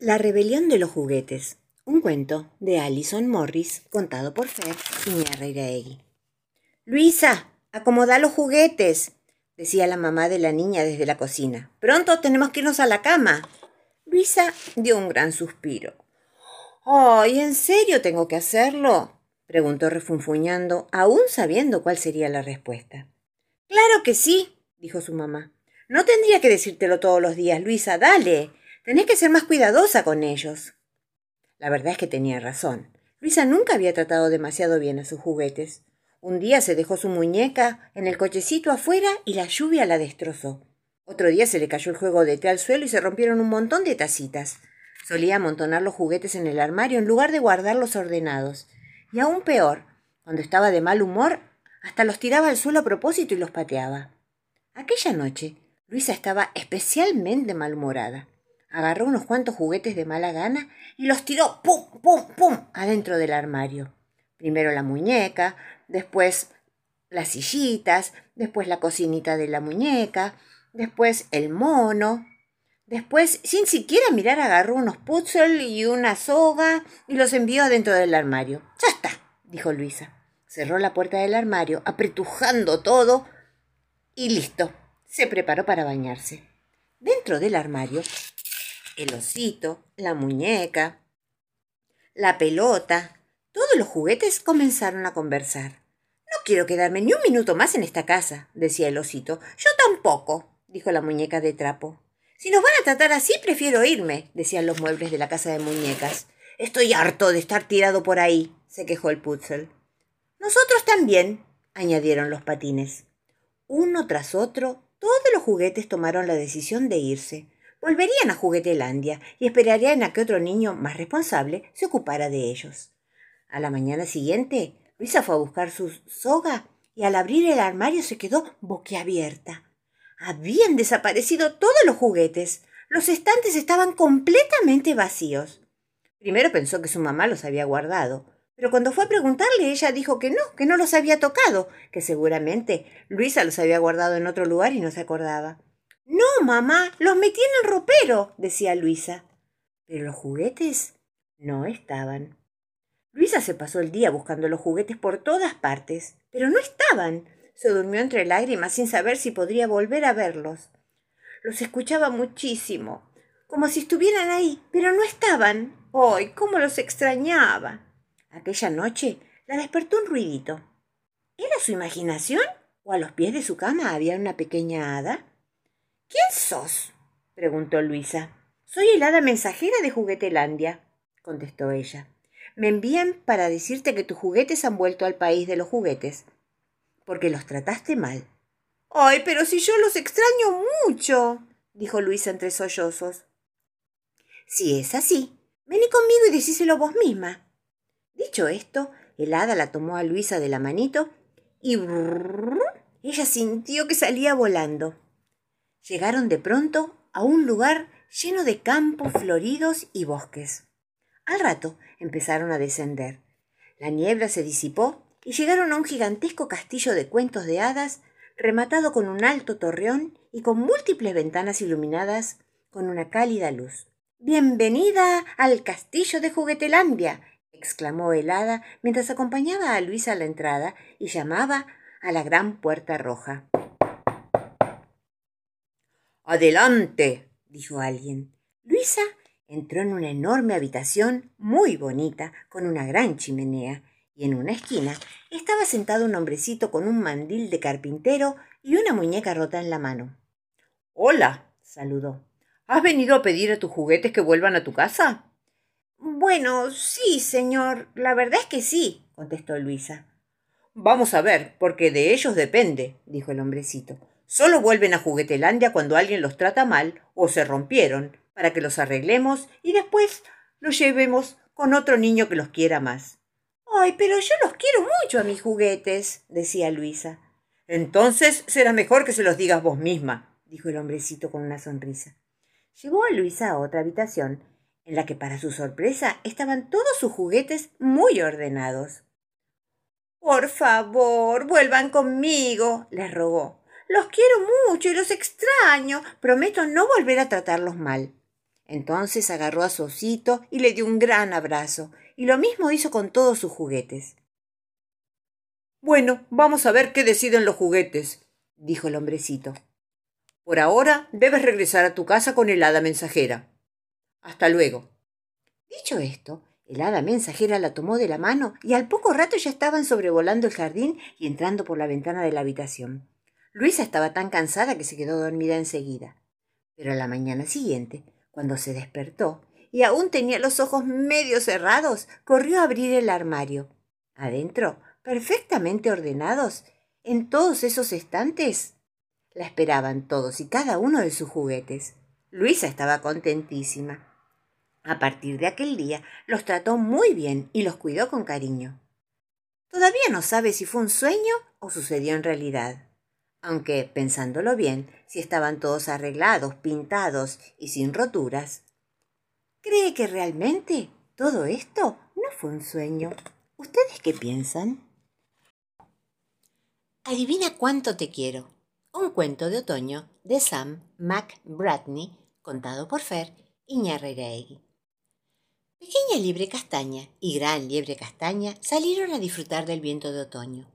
La rebelión de los juguetes. Un cuento de Alison Morris contado por Fer Iñárritu. Luisa, acomoda los juguetes, decía la mamá de la niña desde la cocina. Pronto tenemos que irnos a la cama. Luisa dio un gran suspiro. ¿Ay, en serio tengo que hacerlo? preguntó refunfuñando, aún sabiendo cuál sería la respuesta. Claro que sí, dijo su mamá. No tendría que decírtelo todos los días, Luisa, dale. Tenés que ser más cuidadosa con ellos. La verdad es que tenía razón. Luisa nunca había tratado demasiado bien a sus juguetes. Un día se dejó su muñeca en el cochecito afuera y la lluvia la destrozó. Otro día se le cayó el juego de té al suelo y se rompieron un montón de tacitas. Solía amontonar los juguetes en el armario en lugar de guardarlos ordenados. Y aún peor, cuando estaba de mal humor, hasta los tiraba al suelo a propósito y los pateaba. Aquella noche, Luisa estaba especialmente malhumorada. Agarró unos cuantos juguetes de mala gana y los tiró pum, pum, pum adentro del armario. Primero la muñeca, después las sillitas, después la cocinita de la muñeca, después el mono. Después, sin siquiera mirar, agarró unos puzzles y una soga y los envió adentro del armario. Ya está, dijo Luisa. Cerró la puerta del armario, apretujando todo y listo se preparó para bañarse. Dentro del armario, el osito, la muñeca, la pelota, todos los juguetes comenzaron a conversar. No quiero quedarme ni un minuto más en esta casa, decía el osito. Yo tampoco, dijo la muñeca de trapo. Si nos van a tratar así, prefiero irme, decían los muebles de la casa de muñecas. Estoy harto de estar tirado por ahí, se quejó el puzzle. Nosotros también, añadieron los patines. Uno tras otro, todos los juguetes tomaron la decisión de irse. Volverían a Juguetelandia y esperarían a que otro niño más responsable se ocupara de ellos. A la mañana siguiente, Luisa fue a buscar su soga y al abrir el armario se quedó boquiabierta. Habían desaparecido todos los juguetes. Los estantes estaban completamente vacíos. Primero pensó que su mamá los había guardado, pero cuando fue a preguntarle, ella dijo que no, que no los había tocado, que seguramente Luisa los había guardado en otro lugar y no se acordaba. No, mamá, los metí en el ropero, decía Luisa. Pero los juguetes no estaban. Luisa se pasó el día buscando los juguetes por todas partes, pero no estaban. Se durmió entre lágrimas sin saber si podría volver a verlos. Los escuchaba muchísimo, como si estuvieran ahí, pero no estaban. ¡Ay, cómo los extrañaba! Aquella noche la despertó un ruidito. ¿Era su imaginación? ¿O a los pies de su cama había una pequeña hada? ¿Quién sos? preguntó Luisa. Soy el hada mensajera de Juguetelandia, contestó ella. Me envían para decirte que tus juguetes han vuelto al país de los juguetes, porque los trataste mal. Ay, pero si yo los extraño mucho, dijo Luisa entre sollozos. Si es así, vení conmigo y decíselo vos misma. Dicho esto, el hada la tomó a Luisa de la manito y ella sintió que salía volando. Llegaron de pronto a un lugar lleno de campos floridos y bosques. Al rato empezaron a descender. La niebla se disipó y llegaron a un gigantesco castillo de cuentos de hadas rematado con un alto torreón y con múltiples ventanas iluminadas con una cálida luz. Bienvenida al castillo de Juguetelandia, exclamó el hada mientras acompañaba a Luisa a la entrada y llamaba a la gran puerta roja. Adelante, dijo alguien. Luisa entró en una enorme habitación muy bonita, con una gran chimenea, y en una esquina estaba sentado un hombrecito con un mandil de carpintero y una muñeca rota en la mano. Hola, saludó. ¿Has venido a pedir a tus juguetes que vuelvan a tu casa? Bueno, sí, señor. La verdad es que sí, contestó Luisa. Vamos a ver, porque de ellos depende, dijo el hombrecito. Solo vuelven a Juguetelandia cuando alguien los trata mal o se rompieron, para que los arreglemos y después los llevemos con otro niño que los quiera más. Ay, pero yo los quiero mucho a mis juguetes, decía Luisa. Entonces será mejor que se los digas vos misma, dijo el hombrecito con una sonrisa. Llevó a Luisa a otra habitación en la que para su sorpresa estaban todos sus juguetes muy ordenados. Por favor, vuelvan conmigo, les rogó. Los quiero mucho y los extraño. Prometo no volver a tratarlos mal. Entonces agarró a su osito y le dio un gran abrazo, y lo mismo hizo con todos sus juguetes. Bueno, vamos a ver qué deciden los juguetes, dijo el hombrecito. Por ahora debes regresar a tu casa con el hada mensajera. Hasta luego. Dicho esto, el hada mensajera la tomó de la mano y al poco rato ya estaban sobrevolando el jardín y entrando por la ventana de la habitación. Luisa estaba tan cansada que se quedó dormida enseguida. Pero a la mañana siguiente, cuando se despertó y aún tenía los ojos medio cerrados, corrió a abrir el armario. Adentro, perfectamente ordenados, en todos esos estantes, la esperaban todos y cada uno de sus juguetes. Luisa estaba contentísima. A partir de aquel día los trató muy bien y los cuidó con cariño. Todavía no sabe si fue un sueño o sucedió en realidad, aunque, pensándolo bien, si estaban todos arreglados, pintados y sin roturas, cree que realmente todo esto no fue un sueño. ¿Ustedes qué piensan? Adivina cuánto te quiero. Un cuento de otoño de Sam McBratney, contado por Fer Iñarreiraegui. Pequeña liebre castaña y gran liebre castaña salieron a disfrutar del viento de otoño.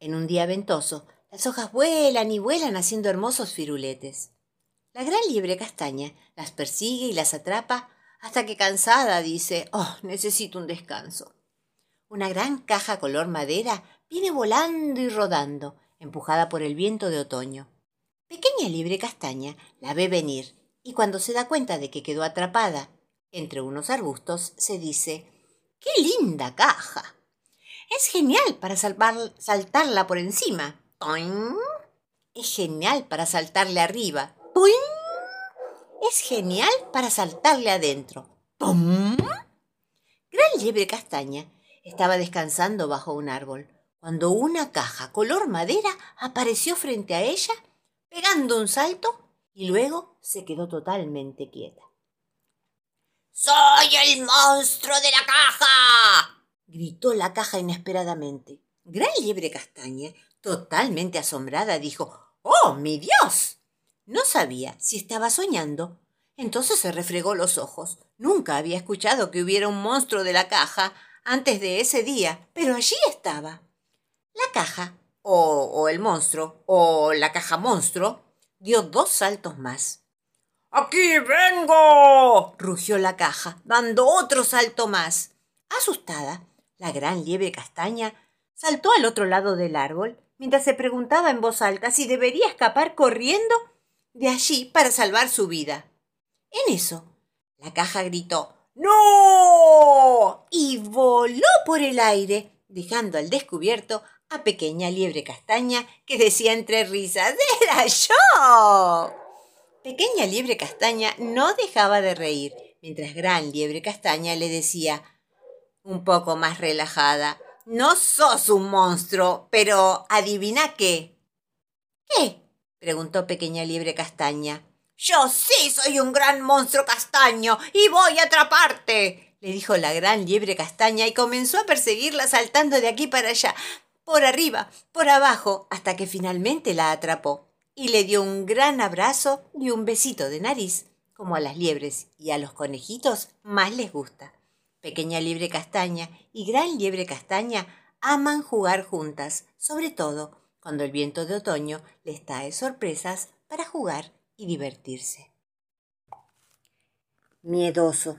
En un día ventoso, las hojas vuelan y vuelan haciendo hermosos firuletes. La gran liebre castaña las persigue y las atrapa hasta que cansada dice, oh, necesito un descanso. Una gran caja color madera viene volando y rodando, empujada por el viento de otoño. Pequeña liebre castaña la ve venir y cuando se da cuenta de que quedó atrapada entre unos arbustos, se dice ¡Qué linda caja! Es genial para saltarla por encima. Es genial para saltarle arriba. Es genial para saltarle adentro. Gran liebre castaña estaba descansando bajo un árbol cuando una caja color madera apareció frente a ella, pegando un salto y luego se quedó totalmente quieta. ¡Soy el monstruo de la caja! gritó la caja inesperadamente. Gran Liebre Castaña, totalmente asombrada, dijo ¡Oh, mi Dios! No sabía si estaba soñando. Entonces se refregó los ojos. Nunca había escuchado que hubiera un monstruo de la caja antes de ese día, pero allí estaba. La caja, o, o el monstruo, o la caja monstruo, dio dos saltos más. ¡Aquí vengo! rugió la caja, dando otro salto más. Asustada, la gran liebre castaña saltó al otro lado del árbol, mientras se preguntaba en voz alta si debería escapar corriendo de allí para salvar su vida. En eso, la caja gritó ¡No! y voló por el aire, dejando al descubierto a pequeña liebre castaña que decía entre risas ¡Era yo! Pequeña liebre castaña no dejaba de reír, mientras gran liebre castaña le decía, un poco más relajada, no sos un monstruo, pero adivina qué. ¿Qué? preguntó pequeña liebre castaña. Yo sí soy un gran monstruo castaño y voy a atraparte, le dijo la gran liebre castaña y comenzó a perseguirla saltando de aquí para allá, por arriba, por abajo, hasta que finalmente la atrapó y le dio un gran abrazo y un besito de nariz, como a las liebres y a los conejitos más les gusta. Pequeña liebre castaña y gran liebre castaña aman jugar juntas, sobre todo cuando el viento de otoño les trae sorpresas para jugar y divertirse. Miedoso.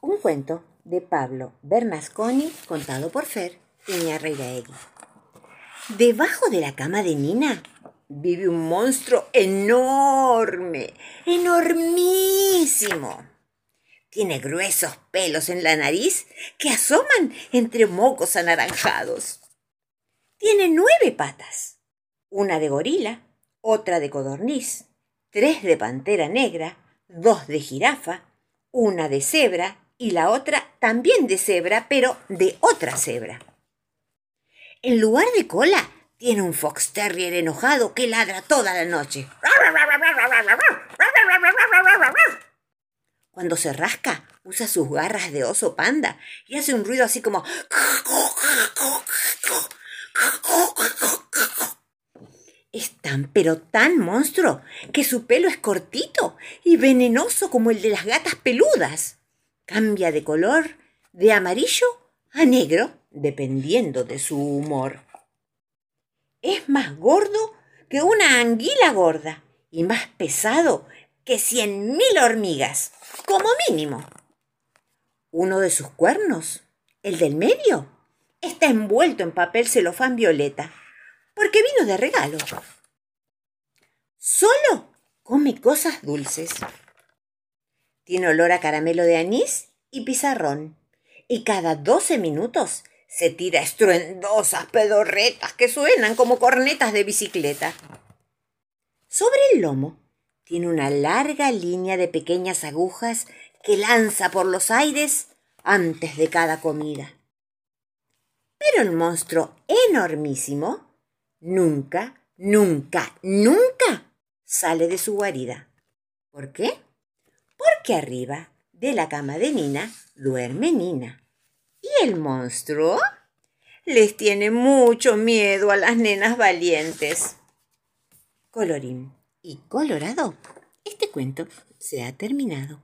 Un cuento de Pablo Bernasconi contado por Fer Iñarreiraegui. Debajo de la cama de Nina vive un monstruo enorme, enormísimo. Tiene gruesos pelos en la nariz que asoman entre mocos anaranjados. Tiene nueve patas, una de gorila, otra de codorniz, tres de pantera negra, dos de jirafa, una de cebra y la otra también de cebra, pero de otra cebra. En lugar de cola, tiene un fox terrier enojado que ladra toda la noche. Cuando se rasca, usa sus garras de oso panda y hace un ruido así como... Es tan pero tan monstruo que su pelo es cortito y venenoso como el de las gatas peludas. Cambia de color de amarillo a negro dependiendo de su humor. Es más gordo que una anguila gorda y más pesado que cien mil hormigas, como mínimo. Uno de sus cuernos, el del medio, está envuelto en papel celofán violeta, porque vino de regalo. Solo come cosas dulces. Tiene olor a caramelo de anís y pizarrón, y cada doce minutos se tira estruendosas pedorretas que suenan como cornetas de bicicleta. Sobre el lomo tiene una larga línea de pequeñas agujas que lanza por los aires antes de cada comida. Pero el monstruo enormísimo nunca, nunca, nunca sale de su guarida. ¿Por qué? Porque arriba de la cama de Nina duerme Nina. Y el monstruo les tiene mucho miedo a las nenas valientes. Colorín y colorado, este cuento se ha terminado.